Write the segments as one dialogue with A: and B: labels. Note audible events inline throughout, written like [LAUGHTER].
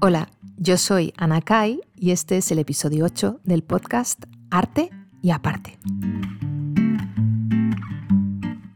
A: Hola, yo soy Ana Kai y este es el episodio 8 del podcast Arte y Aparte.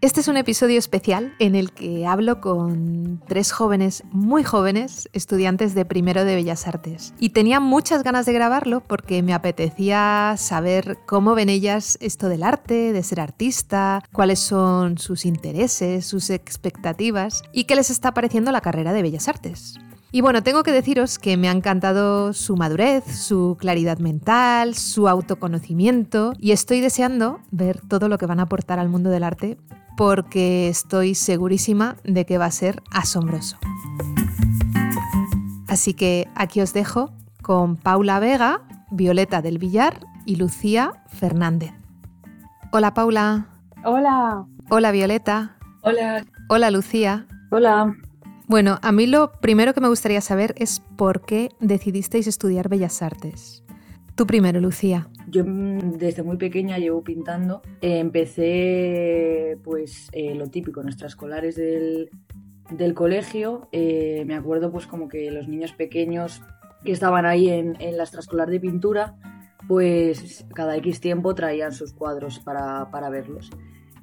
A: Este es un episodio especial en el que hablo con tres jóvenes, muy jóvenes, estudiantes de primero de Bellas Artes. Y tenía muchas ganas de grabarlo porque me apetecía saber cómo ven ellas esto del arte, de ser artista, cuáles son sus intereses, sus expectativas y qué les está pareciendo la carrera de Bellas Artes. Y bueno, tengo que deciros que me ha encantado su madurez, su claridad mental, su autoconocimiento y estoy deseando ver todo lo que van a aportar al mundo del arte porque estoy segurísima de que va a ser asombroso. Así que aquí os dejo con Paula Vega, Violeta del Villar y Lucía Fernández. Hola Paula.
B: Hola.
A: Hola Violeta.
C: Hola.
A: Hola Lucía.
B: Hola.
A: Bueno, a mí lo primero que me gustaría saber es por qué decidisteis estudiar Bellas Artes. Tú primero, Lucía.
C: Yo mm, desde muy pequeña llevo pintando. Eh, empecé, pues, eh, lo típico, en extraescolares del, del colegio. Eh, me acuerdo, pues, como que los niños pequeños que estaban ahí en, en la extraescolar de pintura, pues cada X tiempo traían sus cuadros para, para verlos.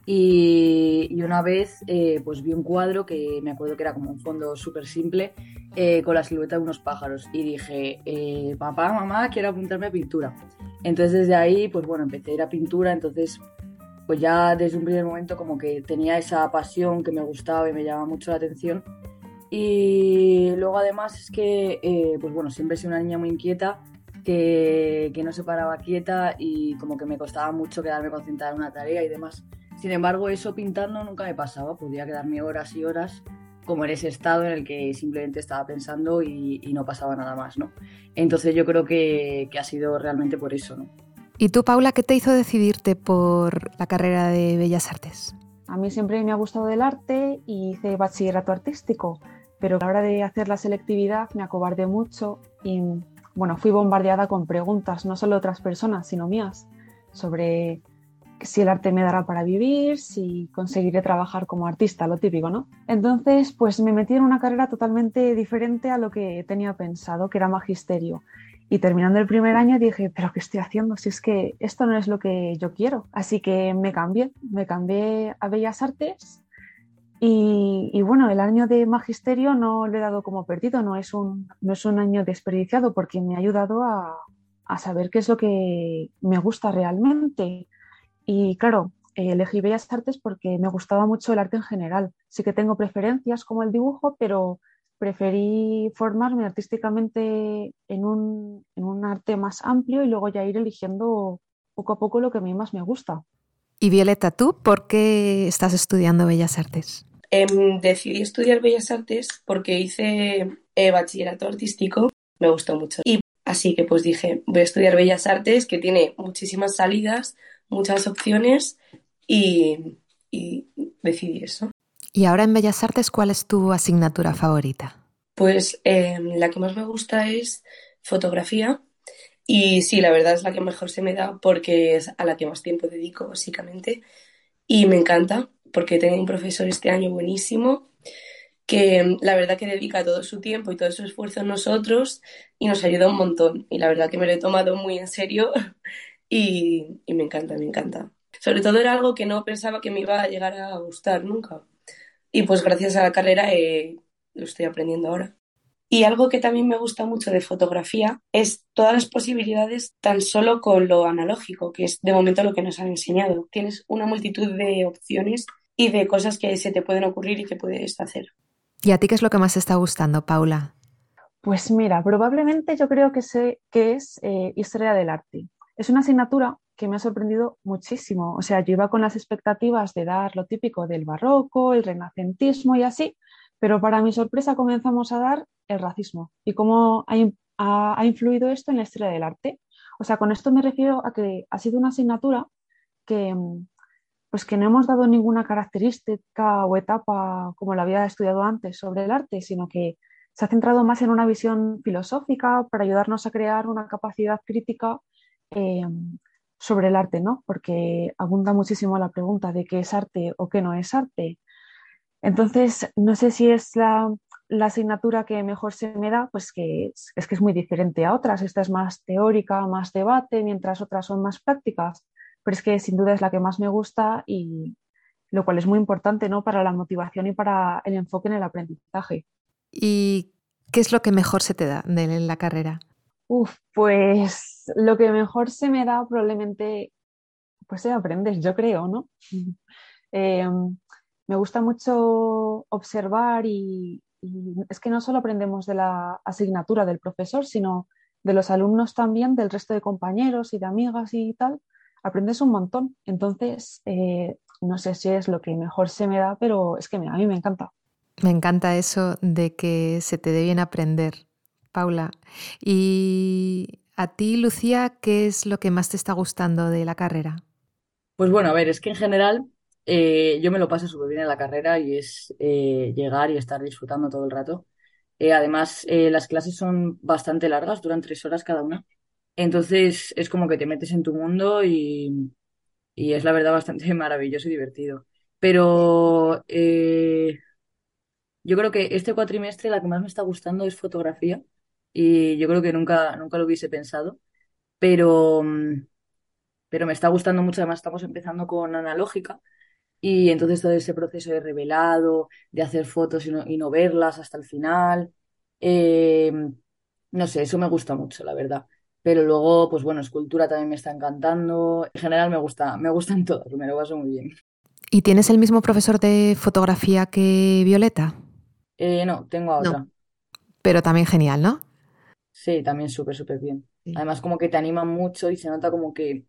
C: Y, una vez eh, pues vi un cuadro que me acuerdo que era como un fondo súper simple eh, con la silueta de unos pájaros y dije, eh, papá, mamá, quiero apuntarme a pintura. Entonces desde ahí pues bueno, empecé a ir a pintura, entonces pues ya desde un primer momento como que tenía esa pasión que me gustaba y me llamaba mucho la atención. Y luego además es que pues bueno, siempre he sido una niña muy inquieta. Que, que no se paraba quieta y como que me costaba mucho quedarme concentrada en una tarea y demás. Sin embargo, eso pintando nunca me pasaba, podía quedarme horas y horas como en ese estado en el que simplemente estaba pensando y, no pasaba nada más, ¿no? Entonces yo creo que, que, ha sido realmente por eso, ¿no?
A: ¿Y tú, Paula, qué te hizo decidirte por la carrera de Bellas Artes?
B: A mí siempre me ha gustado el arte y hice bachillerato artístico, pero a la hora de hacer la selectividad me acobardé mucho y, bueno, fui bombardeada con preguntas, no solo de otras personas, sino mías, sobre si el arte me dará para vivir, si conseguiré trabajar como artista, lo típico, ¿no? Entonces, pues me metí en una carrera totalmente diferente a lo que tenía pensado, que era magisterio. Y terminando el primer año dije, pero ¿qué estoy haciendo? Si es que esto no es lo que yo quiero. Así que me cambié, me cambié a Bellas Artes y, bueno, el año de magisterio no lo he dado como perdido, no es un, no es un año desperdiciado porque me ha ayudado a, a saber qué es lo que me gusta realmente y claro, elegí Bellas Artes porque me gustaba mucho el arte en general. Sí que tengo preferencias como el dibujo, pero preferí formarme artísticamente en un, en un arte más amplio y luego ya ir eligiendo poco a poco lo que a mí más me gusta.
A: Y Violeta, ¿tú por qué estás estudiando Bellas Artes?
C: Em, decidí estudiar Bellas Artes porque hice eh, bachillerato artístico, me gustó mucho. Y así que pues dije, voy a estudiar Bellas Artes, que tiene muchísimas salidas, muchas opciones y, decidí eso.
A: ¿Y ahora en Bellas Artes cuál es tu asignatura favorita?
C: Pues em, la que más me gusta es fotografía y sí, la verdad es la que mejor se me da porque es a la que más tiempo dedico básicamente y me encanta porque tengo un profesor este año buenísimo que em, la verdad que dedica todo su tiempo y todo su esfuerzo a nosotros y nos ayuda un montón y la verdad que me lo he tomado muy en serio [LAUGHS] y, me encanta, me encanta. Sobre todo era algo que no pensaba que me iba a llegar a gustar nunca. Y pues gracias a la carrera eh, lo estoy aprendiendo ahora. Y algo que también me gusta mucho de fotografía es todas las posibilidades tan solo con lo analógico, que es de momento lo que nos han enseñado. Tienes una multitud de opciones y de cosas que se te pueden ocurrir y que puedes hacer.
A: ¿Y a ti qué es lo que más te está gustando, Paula?
B: Pues mira, probablemente yo creo que, sé, que es eh, historia del arte. Es una asignatura que me ha sorprendido muchísimo. O sea, yo iba con las expectativas de dar lo típico del barroco, el renacentismo y así, pero para mi sorpresa comenzamos a dar el racismo y cómo ha, influido esto en la historia del arte. O sea, con esto me refiero a que ha sido una asignatura que, pues que no hemos dado ninguna característica o etapa como la había estudiado antes sobre el arte, sino que se ha centrado más en una visión filosófica para ayudarnos a crear una capacidad crítica eh, sobre el arte, ¿no? Porque abunda muchísimo la pregunta de qué es arte o qué no es arte. Entonces, no sé si es la la asignatura que mejor se me da, pues que es, que es muy diferente a otras. Esta es más teórica, más debate, mientras otras son más prácticas. Pero es que sin duda es la que más me gusta y lo cual es muy importante ¿no? para la motivación y para el enfoque en el aprendizaje.
A: ¿Y qué es lo que mejor se te da en la carrera?
B: Uf, pues lo que mejor se me da probablemente, pues se aprendes, yo creo, ¿no? Em, me gusta mucho observar y, es que no solo aprendemos de la asignatura del profesor, sino de los alumnos también, del resto de compañeros y de amigas y tal, aprendes un montón. Entonces, eh, no sé si es lo que mejor se me da, pero es que a mí me encanta.
A: Me encanta eso de que se te dé bien aprender, Paula. Y a ti, Lucía, ¿qué es lo que más te está gustando de la carrera?
C: Pues bueno, a ver, es que en general eh, yo me lo paso súper bien en la carrera y es eh, llegar y estar disfrutando todo el rato. Eh, además, las clases son bastante largas, duran tres horas cada una. Entonces es como que te metes en tu mundo y, es la verdad bastante [LAUGHS] maravilloso y divertido. Pero yo creo que este cuatrimestre la que más me está gustando es fotografía y yo creo que nunca, nunca lo hubiese pensado. Pero, mm, pero me está gustando mucho, además estamos empezando con analógica y entonces todo ese proceso de revelado, de hacer fotos y no, verlas hasta el final, eh, no sé, eso me gusta mucho, la verdad. Pero luego, pues bueno, escultura también me está encantando. En general me gusta, me gustan [LAUGHS] todas, me lo paso muy bien.
A: ¿Y tienes el mismo profesor de fotografía que Violeta?
C: Eh, no, tengo a otra.
A: Pero también genial, ¿no?
C: Sí, también súper, súper bien. Además, como que te animan mucho y se nota como que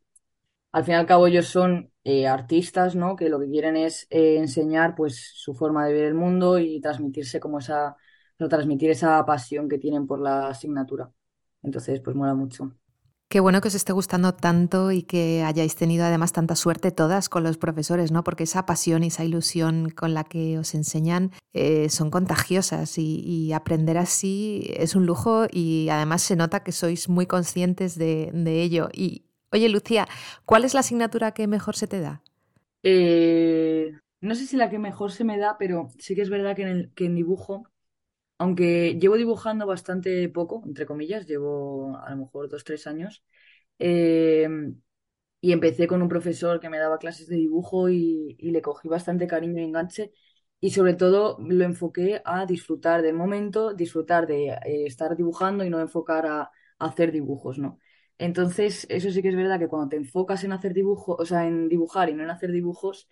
C: al fin y al cabo ellos son eh, artistas, ¿no? Que lo que quieren es eh, enseñar pues su forma de ver el mundo y transmitirse como esa, transmitir esa pasión que tienen por la asignatura. Entonces, pues mola mucho.
A: Qué bueno que os esté gustando tanto y que hayáis tenido además tanta suerte todas con los profesores, ¿no? Porque esa pasión y esa ilusión con la que os enseñan eh, son contagiosas y, aprender así es un lujo y además se nota que sois muy conscientes de, de ello. Y, Oye, Lucía, ¿cuál es la asignatura que mejor se te da?
C: Eh, no sé si la que mejor se me da, pero sí que es verdad que en, el, que en dibujo, aunque llevo dibujando bastante poco, entre comillas, llevo a lo mejor dos, tres años, eh, y empecé con un profesor que me daba clases de dibujo y, le cogí bastante cariño y enganche, y sobre todo lo enfoqué a disfrutar del momento, disfrutar de eh, estar dibujando y no enfocar a, a hacer dibujos, ¿no? Entonces, eso sí que es verdad que cuando te enfocas en hacer dibujos, o sea, en dibujar y no en hacer dibujos,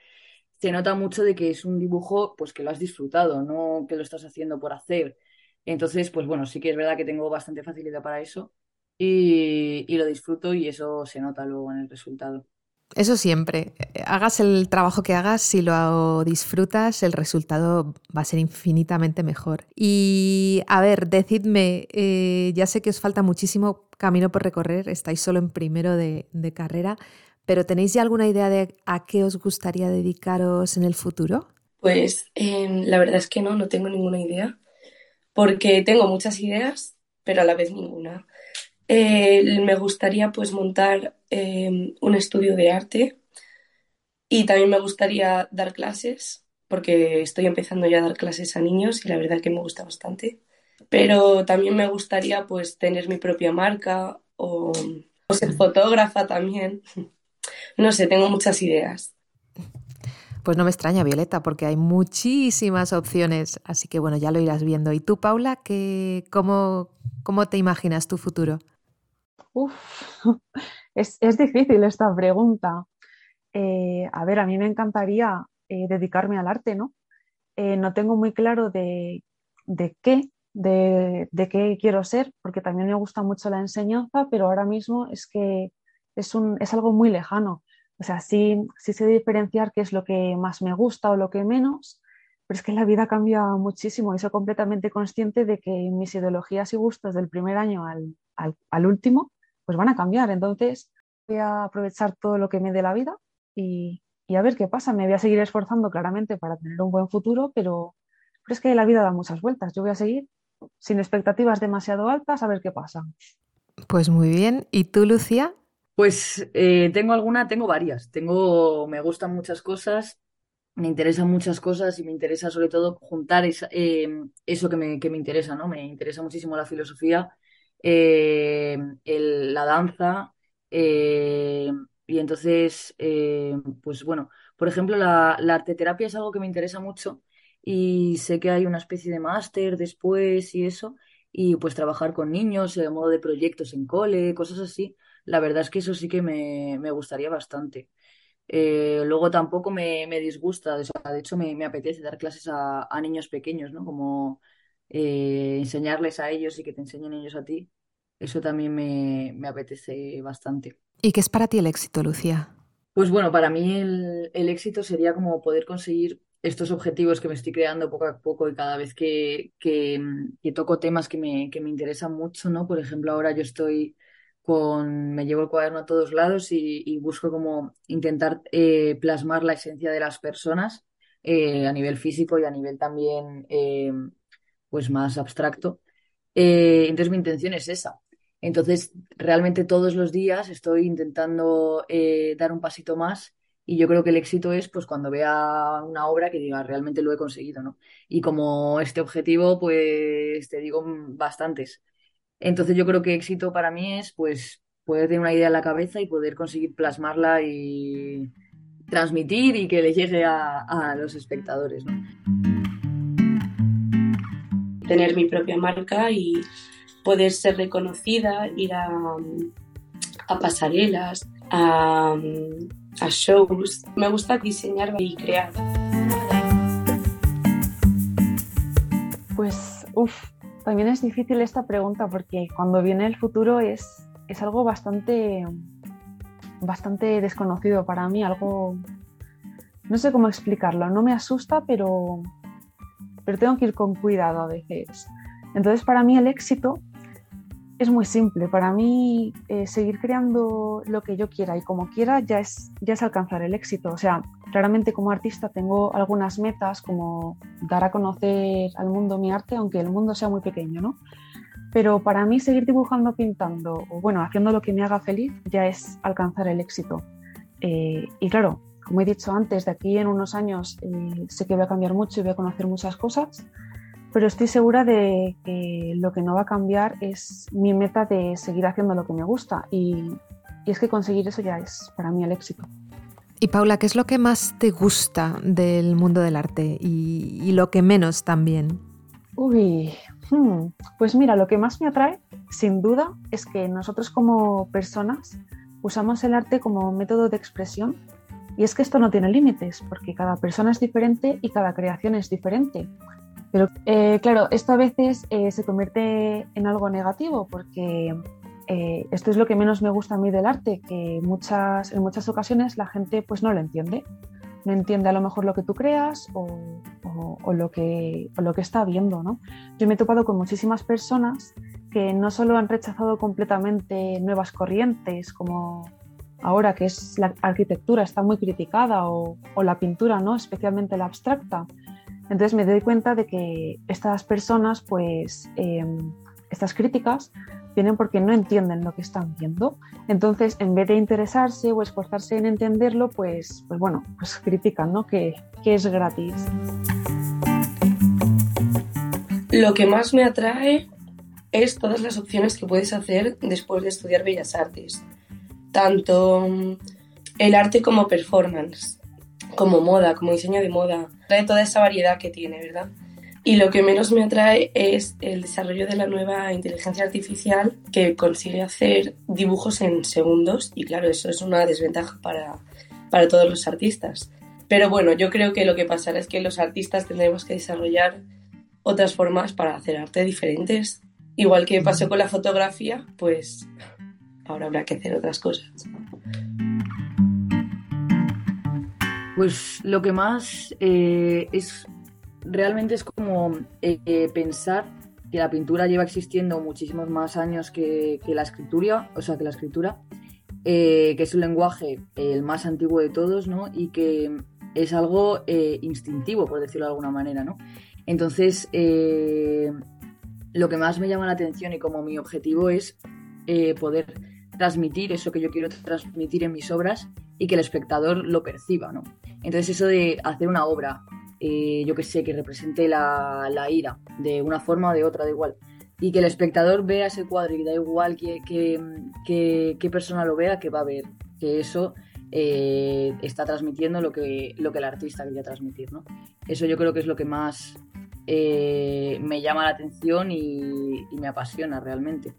C: se nota mucho de que es un dibujo pues que lo has disfrutado, no que lo estás haciendo por hacer. Entonces, pues bueno, sí que es verdad que tengo bastante facilidad para eso y, lo disfruto y eso se nota luego en el resultado.
A: Eso siempre. Hagas el trabajo que hagas, si lo disfrutas, el resultado va a ser infinitamente mejor. Y a ver, decidme, eh, ya sé que os falta muchísimo camino por recorrer, estáis solo en primero de, carrera, pero ¿tenéis ya alguna idea de a qué os gustaría dedicaros en el futuro?
D: Pues em, la verdad es que no, no tengo ninguna idea, porque tengo muchas ideas, pero a la vez ninguna. Eh, me gustaría pues montar em, un estudio de arte y también me gustaría dar clases porque estoy empezando ya a dar clases a niños y la verdad que me gusta bastante. Pero también me gustaría pues tener mi propia marca o, o ser fotógrafa también. [LAUGHS] No sé, tengo muchas ideas.
A: Pues no me extraña, Violeta, porque hay muchísimas opciones, así que bueno, ya lo irás viendo. ¿Y tú, Paula, qué, cómo, cómo te imaginas tu futuro?
B: Uf, es, difícil esta pregunta. Eh, a ver, a mí me encantaría eh, dedicarme al arte, ¿no? Eh, no tengo muy claro de, qué, de, qué quiero ser, porque también me gusta mucho la enseñanza, pero ahora mismo es que es, un, es algo muy lejano. O sea, sí, sí sé diferenciar qué es lo que más me gusta o lo que menos, pero es que la vida cambia muchísimo y soy completamente consciente de que mis ideologías y gustos del primer año al, al último pues van a cambiar. Entonces voy a aprovechar todo lo que me dé la vida y, a ver qué pasa. Me voy a seguir esforzando claramente para tener un buen futuro, pero, es que la vida da muchas vueltas. Yo voy a seguir sin expectativas demasiado altas a ver qué pasa.
A: Pues muy bien. ¿Y tú, Lucía?
C: Pues eh, tengo alguna, tengo varias. Tengo, me gustan muchas cosas. me interesan muchas cosas y me interesa sobre todo juntar eh, eso que me, que me, interesa, ¿no? Me interesa muchísimo la filosofía, eh, la danza, eh, y entonces, pues bueno, por ejemplo, la, la arteterapia es algo que me interesa mucho y sé que hay una especie de máster después y eso, y pues trabajar con niños, modo de proyectos en cole, cosas así, la verdad es que eso sí que me, me gustaría bastante. Eh, luego tampoco me, me disgusta, de hecho me, me, apetece dar clases a, a, niños pequeños, ¿no? Como eh, enseñarles a ellos y que te enseñen ellos a ti. Eso también me, me, apetece bastante.
A: ¿Y qué es para ti el éxito, Lucía?
C: Pues bueno, para mí el, el éxito sería como poder conseguir estos objetivos que me estoy creando poco a poco y cada vez que, que, que toco temas que me, que me interesan mucho, ¿no? Por ejemplo, ahora yo estoy con, me llevo el cuaderno a todos lados y, busco como intentar eh, plasmar la esencia de las personas eh, a nivel físico y a nivel también eh, pues más abstracto. entonces mi intención es esa. Entonces realmente todos los días estoy intentando dar un pasito más y yo creo que el éxito es pues cuando vea una obra que diga realmente lo he conseguido, ¿no? Y como este objetivo pues te digo bastantes. Entonces yo creo que éxito para mí es pues poder tener una idea en la cabeza y poder conseguir plasmarla y transmitir y que le llegue a, los espectadores.
D: Tener mi propia marca y poder ser reconocida, ir a, pasarelas, a, a shows. Me gusta diseñar y crear.
B: Pues, uff, también es difícil esta pregunta porque cuando viene el futuro es, es algo bastante, bastante desconocido para mí, algo... No sé cómo explicarlo, no me asusta, pero, pero tengo que ir con cuidado a veces. Entonces, para mí el éxito es muy simple. Para mí, eh, seguir creando lo que yo quiera y como quiera ya es, ya es alcanzar el éxito. O sea, claramente como artista tengo algunas metas como dar a conocer al mundo mi arte, aunque el mundo sea muy pequeño, ¿no? Pero para mí seguir dibujando, pintando o bueno, haciendo lo que me haga feliz ya es alcanzar el éxito. Eh, y claro, como he dicho antes, de aquí en unos años eh, sé que voy a cambiar mucho y voy a conocer muchas cosas pero estoy segura de que lo que no va a cambiar es mi meta de seguir haciendo lo que me gusta y, es que conseguir eso ya es para mí el éxito.
A: Y Paula, ¿qué es lo que más te gusta del mundo del arte y, lo que menos también?
B: Uy, hmm, pues mira, lo que más me atrae, sin duda, es que nosotros como personas usamos el arte como método de expresión y es que esto no tiene límites, porque cada persona es diferente y cada creación es diferente. Pero eh, claro, esto a veces eh, se convierte en algo negativo porque eh, esto es lo que menos me gusta a mí del arte, que muchas, en muchas ocasiones la gente pues no lo entiende. No entiende a lo mejor lo que tú creas o, lo, que, lo que está viendo. ¿no? Yo me he topado con muchísimas personas que no solo han rechazado completamente nuevas corrientes como ahora que es la arquitectura está muy criticada o, o la pintura, ¿no? especialmente la abstracta, entonces me doy cuenta de que estas personas, pues, em, estas críticas vienen porque no entienden lo que están viendo. Entonces, en vez de interesarse o esforzarse en entenderlo, pues, pues bueno, pues critican, ¿no? Que, que es gratis.
D: Lo que más me atrae es todas las opciones que puedes hacer después de estudiar Bellas Artes. Tanto mm, el arte como performance como moda, como diseño de moda. Trae toda esa variedad que tiene, ¿verdad? Y lo que menos me atrae es el desarrollo de la nueva inteligencia artificial que consigue hacer dibujos en segundos y claro, eso es una desventaja para, para todos los artistas. Pero bueno, yo creo que lo que pasará es que los artistas tendremos que desarrollar otras formas para hacer arte diferentes. Igual que pasó con la fotografía, pues ahora habrá que hacer otras cosas.
C: Pues lo que más eh, es realmente es como eh, pensar que la pintura lleva existiendo muchísimos más años que, la escritura, o sea, que la escritura, eh, que es un lenguaje el más antiguo de todos, ¿no? Y que es algo instintivo, por decirlo de alguna manera, ¿no? Entonces, lo que más me llama la atención y como mi objetivo es poder transmitir eso que yo quiero transmitir en mis obras y que el espectador lo perciba, ¿no? Entonces eso de hacer una obra, eh, yo que sé, que represente la, ira de una forma o de otra, da igual, y que el espectador vea ese cuadro y da igual qué persona lo vea, que va a ver, que eso eh, está transmitiendo lo que, lo que el artista quería transmitir. ¿no? Eso yo creo que es lo que más eh, me llama la atención y, me apasiona realmente.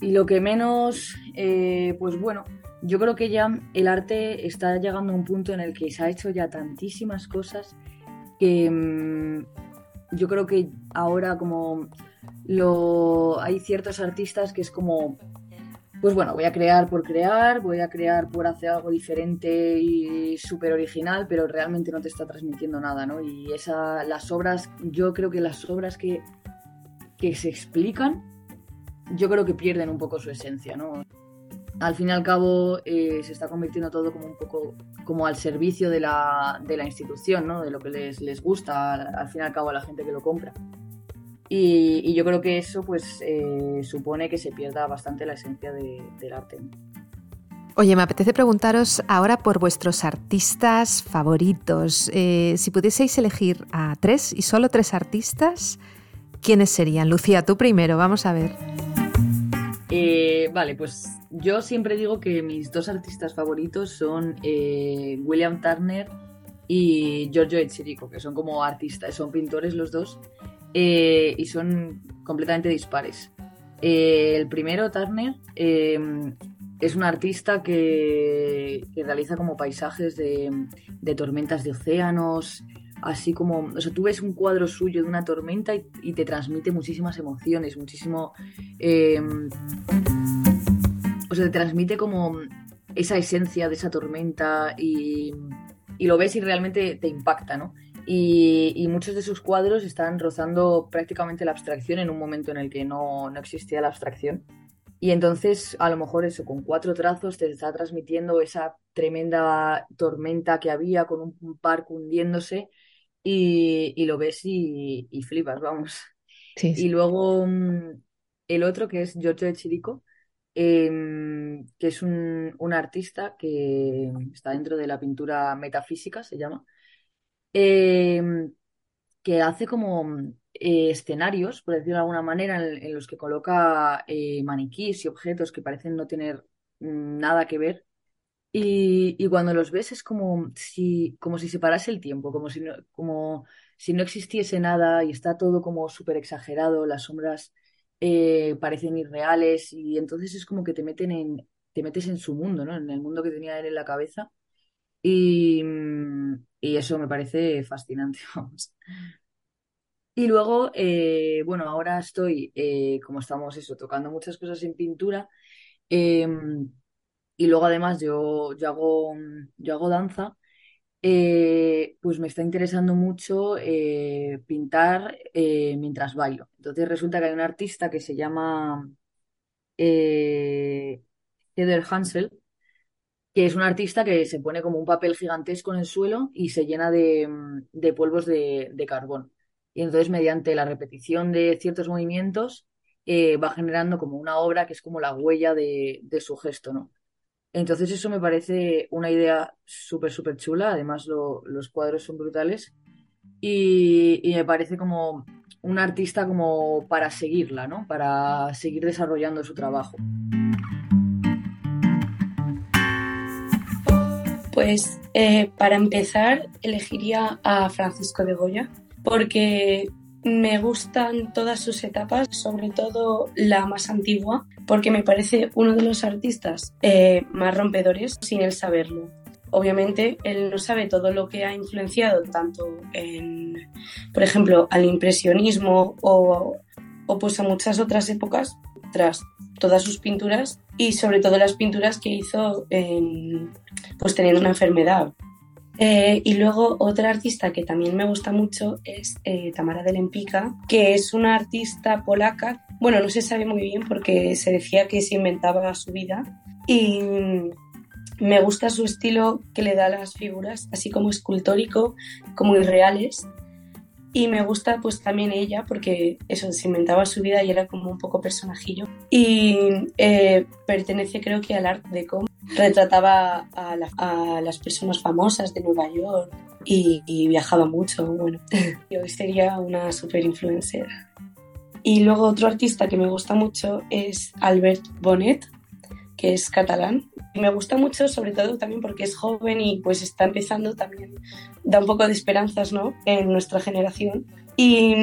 C: Y lo que menos, eh, pues bueno, yo creo que ya el arte está llegando a un punto en el que se ha hecho ya tantísimas cosas que mm, yo creo que ahora como lo, hay ciertos artistas que es como pues bueno, voy a crear por crear, voy a crear por hacer algo diferente y súper original, pero realmente no te está transmitiendo nada, ¿no? Y esa, las obras, yo creo que las obras que, que se explican, yo creo que pierden un poco su esencia, ¿no? Al fin y al cabo eh, se está convirtiendo todo como un poco como al servicio de la, de la institución, ¿no? De lo que les, les gusta, al fin y al cabo a la gente que lo compra. Y, yo creo que eso pues eh, supone que se pierda bastante la esencia del arte.
A: Oye, me apetece preguntaros ahora por vuestros artistas favoritos. Eh, si pudieseis elegir a tres y solo tres artistas, ¿quiénes serían? Lucía, tú primero, vamos a ver.
C: Eh, vale, pues yo siempre digo que mis dos artistas favoritos son William Turner y Giorgio Echirico, que son como artistas, son pintores los dos eh, y son completamente dispares. Eh, el primero, Turner, eh, es un artista que, realiza como paisajes de, tormentas de océanos, así como, o sea, tú ves un cuadro suyo de una tormenta y, te transmite muchísimas emociones, muchísimo, o sea, te transmite como esa esencia de esa tormenta y, y lo ves y realmente te impacta, ¿no? Y, muchos de sus cuadros están rozando prácticamente la abstracción en un momento en el que no, existía la abstracción. Y entonces, a lo mejor eso, con cuatro trazos te está transmitiendo esa tremenda tormenta que había con un parque hundiéndose y, lo ves y, flipas, vamos. Y luego mm, el otro que es Giorgio de Chirico, em, que es un, un, artista que está dentro de la pintura metafísica, se llama, Em, que hace como eh, escenarios, por decirlo de alguna manera, en, los que coloca eh, maniquís y objetos que parecen no tener mm, nada que ver. Y, cuando los ves es como si, como si se parase el tiempo, como si no, como si no existiese nada y está todo como súper exagerado, las sombras eh, parecen irreales y entonces es como que te meten en, te metes en su mundo, ¿no? En el mundo que tenía él en la cabeza y, eso me parece fascinante, [LAUGHS] vamos. Y luego, eh, bueno, ahora estoy, eh, como estamos eso, tocando muchas cosas en pintura. Em, y luego además yo, yo, hago, yo hago danza. Eh, pues me está interesando mucho pintar mientras bailo. Entonces resulta que hay un artista que se llama Heather Hansel, que es un artista que se pone como un papel gigantesco en el suelo y se llena de, mm, polvos de, carbón. Y entonces, mediante la repetición de ciertos movimientos, eh, va generando como una obra que es como la huella de, su gesto, ¿no? Entonces, eso me parece una idea súper, súper chula. Además, los cuadros son brutales. Y, me parece como un artista como para seguirla, ¿no? Para seguir desarrollando su trabajo.
D: Pues eh, para empezar elegiría a Francisco de Goya porque me gustan todas sus etapas, sobre todo la más antigua, porque me parece uno de los artistas eh, más rompedores sin él saberlo. Obviamente, él no sabe todo lo que ha influenciado tanto por ejemplo, al impresionismo o, o pues a muchas otras épocas tras todas sus pinturas y sobre todo las pinturas que hizo en, pues teniendo una enfermedad. Eh, y luego otra artista que también me gusta mucho es eh, Tamara de Lempica, que es una artista polaca. Bueno, no se sabe muy bien porque se decía que se inventaba su vida. Y me gusta su estilo que le da a las figuras, así como escultórico, como irreales. Y me gusta pues también ella porque eso, se inventaba su vida y era como un poco personajillo. Y eh, pertenece creo que al Art Deco. retrataba a, las personas famosas de Nueva York y, viajaba mucho. Bueno, [LAUGHS] yo sería una super influencer. Y luego otro artista que me gusta mucho es Albert Bonet, que es catalán. Me gusta mucho, sobre todo también porque es joven y pues está empezando también, da un poco de esperanzas, ¿no? En nuestra generación. Y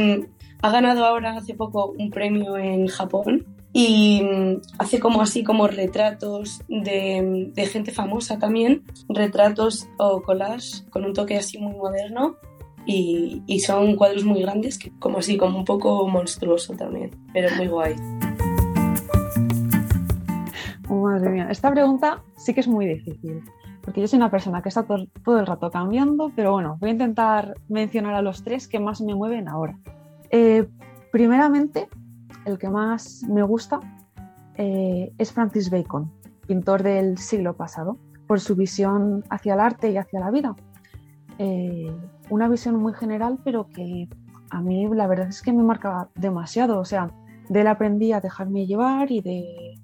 D: ha ganado ahora hace poco un premio en Japón y mm, hace como así como retratos de, gente famosa también, retratos o collage con un toque así muy moderno y, son cuadros muy grandes, que como así, como un poco monstruoso también, pero muy guay.
B: Madre mía, esta pregunta sí que es muy difícil, porque yo soy una persona que está todo, el rato cambiando, pero bueno, voy a intentar mencionar a los tres que más me mueven ahora. Eh, primeramente, el que más me gusta eh, es Francis Bacon, pintor del siglo pasado, por su visión hacia el arte y hacia la vida. Eh, una visión muy general, pero que a mí la verdad es que me marca demasiado. O sea, de él aprendí a dejarme llevar y de,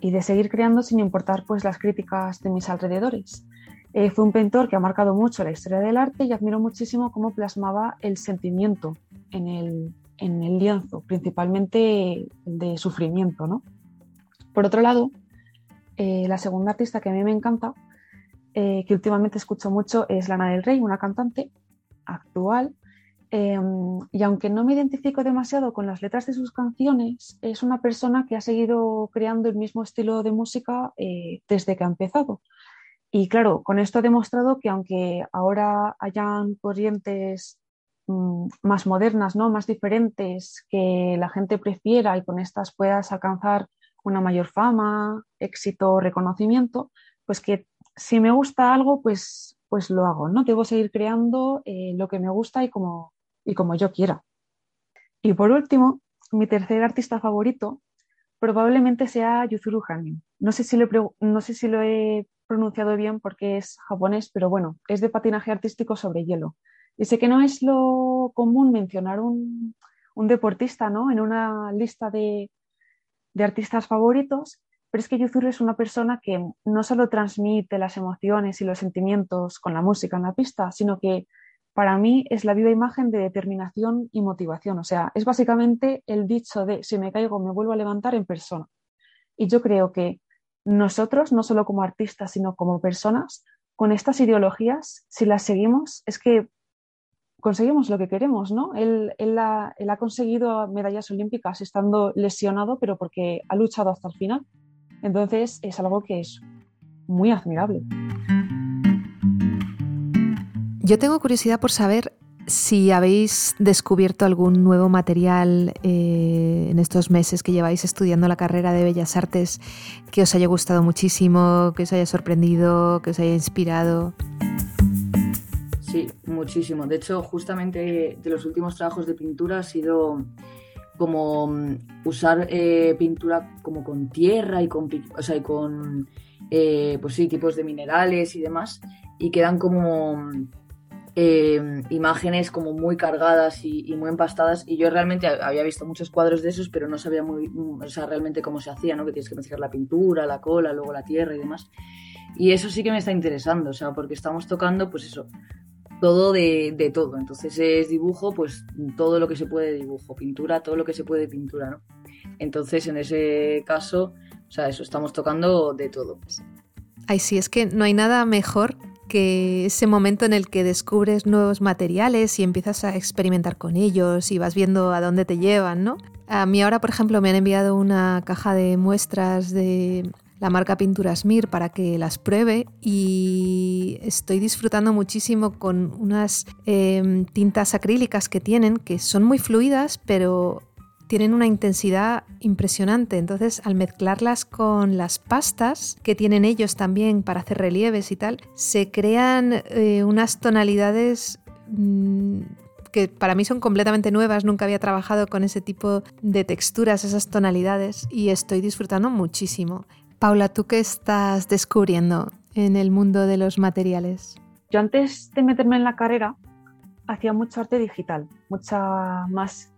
B: y de seguir creando sin importar pues, las críticas de mis alrededores. Eh, fue un pintor que ha marcado mucho la historia del arte y admiro muchísimo cómo plasmaba el sentimiento en el, en el lienzo, principalmente de sufrimiento. ¿no? Por otro lado, eh, la segunda artista que a mí me encanta, eh, que últimamente escucho mucho, es Lana del Rey, una cantante actual. Em, y aunque no me identifico demasiado con las letras de sus canciones, es una persona que ha seguido creando el mismo estilo de música eh, desde que ha empezado. Y claro, con esto ha demostrado que aunque ahora hayan corrientes Mm, más modernas, ¿no? más diferentes, que la gente prefiera y con estas puedas alcanzar una mayor fama, éxito, reconocimiento, pues que si me gusta algo, pues, pues lo hago, ¿no? Debo seguir creando eh, lo que me gusta y como, y como yo quiera. Y por último, mi tercer artista favorito probablemente sea Yuzuru Hanin. No sé si lo, no sé si lo he pronunciado bien porque es japonés, pero bueno, es de patinaje artístico sobre hielo. Y sé que no es lo común mencionar un, deportista ¿no? en una lista de, artistas favoritos, pero es que Yuzuru es una persona que no solo transmite las emociones y los sentimientos con la música en la pista, sino que para mí es la viva imagen de determinación y motivación. O sea, es básicamente el dicho de si me caigo me vuelvo a levantar en persona. Y yo creo que nosotros, no solo como artistas, sino como personas, con estas ideologías, si las seguimos, es que conseguimos lo que queremos, ¿no? Él, ha, conseguido medallas olímpicas estando lesionado, pero porque ha luchado hasta el final. Entonces es algo que es muy admirable.
A: Yo tengo curiosidad por saber si habéis descubierto algún nuevo material eh, en estos meses que lleváis estudiando la carrera de Bellas Artes que os haya gustado muchísimo, que os haya sorprendido, que os haya inspirado.
C: Sí, muchísimo. De hecho, justamente de los últimos trabajos de pintura ha sido como mm, usar eh, pintura como con tierra y con, o sea, y con eh, pues sí, tipos de minerales y demás, y quedan como mm, eh, imágenes como muy cargadas y, muy empastadas. Y yo realmente había visto muchos cuadros de esos, pero no sabía muy, mm, o sea, realmente cómo se hacía, ¿no? Que tienes que mezclar la pintura, la cola, luego la tierra y demás. Y eso sí que me está interesando, o sea, porque estamos tocando, pues eso, todo de, todo. Entonces es dibujo, pues todo lo que se puede de dibujo, pintura, todo lo que se puede de pintura, ¿no? Entonces en ese caso, o sea, eso, estamos tocando de todo.
A: Ay, sí, es que no hay nada mejor que ese momento en el que descubres nuevos materiales y empiezas a experimentar con ellos y vas viendo a dónde te llevan, ¿no? A mí ahora, por ejemplo, me han enviado una caja de muestras de la marca Pinturas Mir para que las pruebe y estoy disfrutando muchísimo con unas em, tintas acrílicas que tienen, que son muy fluidas, pero tienen una intensidad impresionante. Entonces, al mezclarlas con las pastas que tienen ellos también para hacer relieves y tal, se crean eh, unas tonalidades mm, que para mí son completamente nuevas, nunca había trabajado con ese tipo de texturas, esas tonalidades y estoy disfrutando muchísimo. Paula, ¿tú qué estás descubriendo en el mundo de los materiales?
B: Yo antes de meterme en la carrera hacía mucho arte digital, mucha más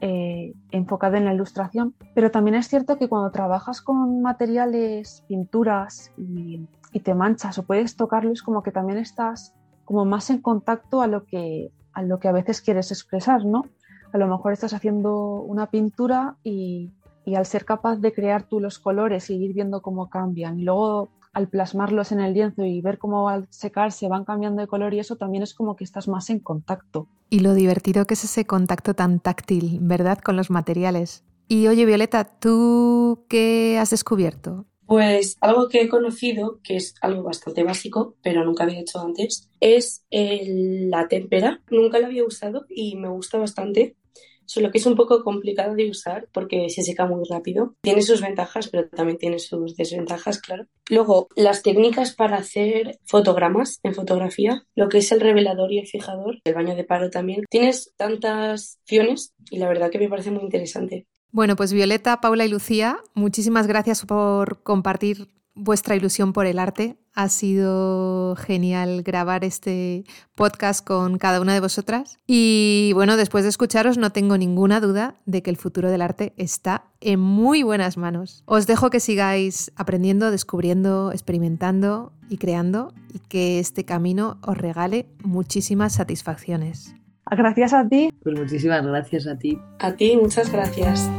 B: eh, enfocado en la ilustración, pero también es cierto que cuando trabajas con materiales, pinturas y, te manchas o puedes tocarlos, como que también estás como más en contacto a lo que a lo que a veces quieres expresar, ¿no? A lo mejor estás haciendo una pintura y, y al ser capaz de crear tú los colores y ir viendo cómo cambian y luego al plasmarlos en el lienzo y ver cómo al secarse van cambiando de color y eso también es como que estás más en contacto.
A: Y lo divertido que es ese contacto tan táctil, ¿verdad? Con los materiales. Y oye, Violeta, ¿tú qué has descubierto?
D: Pues algo que he conocido, que es algo bastante básico, pero nunca había hecho antes, es la témpera. Nunca la había usado y me gusta bastante solo que es un poco complicado de usar porque se seca muy rápido. Tiene sus ventajas, pero también tiene sus desventajas, claro. Luego, las técnicas para hacer fotogramas en fotografía, lo que es el revelador y el fijador, el baño de paro también. Tienes tantas opciones y la verdad que me parece muy interesante.
A: Bueno, pues Violeta, Paula y Lucía, muchísimas gracias por compartir vuestra ilusión por el arte. Ha sido genial grabar este podcast con cada una de vosotras. Y bueno, después de escucharos no tengo ninguna duda de que el futuro del arte está en muy buenas manos. Os dejo que sigáis aprendiendo, descubriendo, experimentando y creando y que este camino os regale muchísimas satisfacciones.
B: Gracias a ti.
C: Pues muchísimas gracias a ti.
D: A ti, muchas gracias.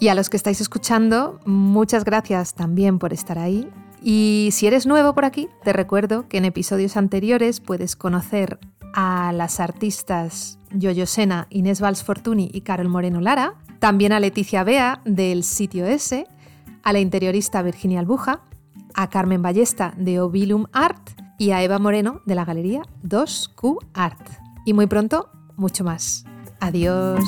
A: Y a los que estáis escuchando, muchas gracias también por estar ahí. Y si eres nuevo por aquí, te recuerdo que en episodios anteriores puedes conocer a las artistas Yoyo Sena, Inés Valls Fortuny y Carol Moreno Lara, también a Leticia Bea del sitio S, a la interiorista Virginia Albuja, a Carmen Ballesta de Ovilum Art y a Eva Moreno de la galería 2Q Art. Y muy pronto, mucho más. Adiós.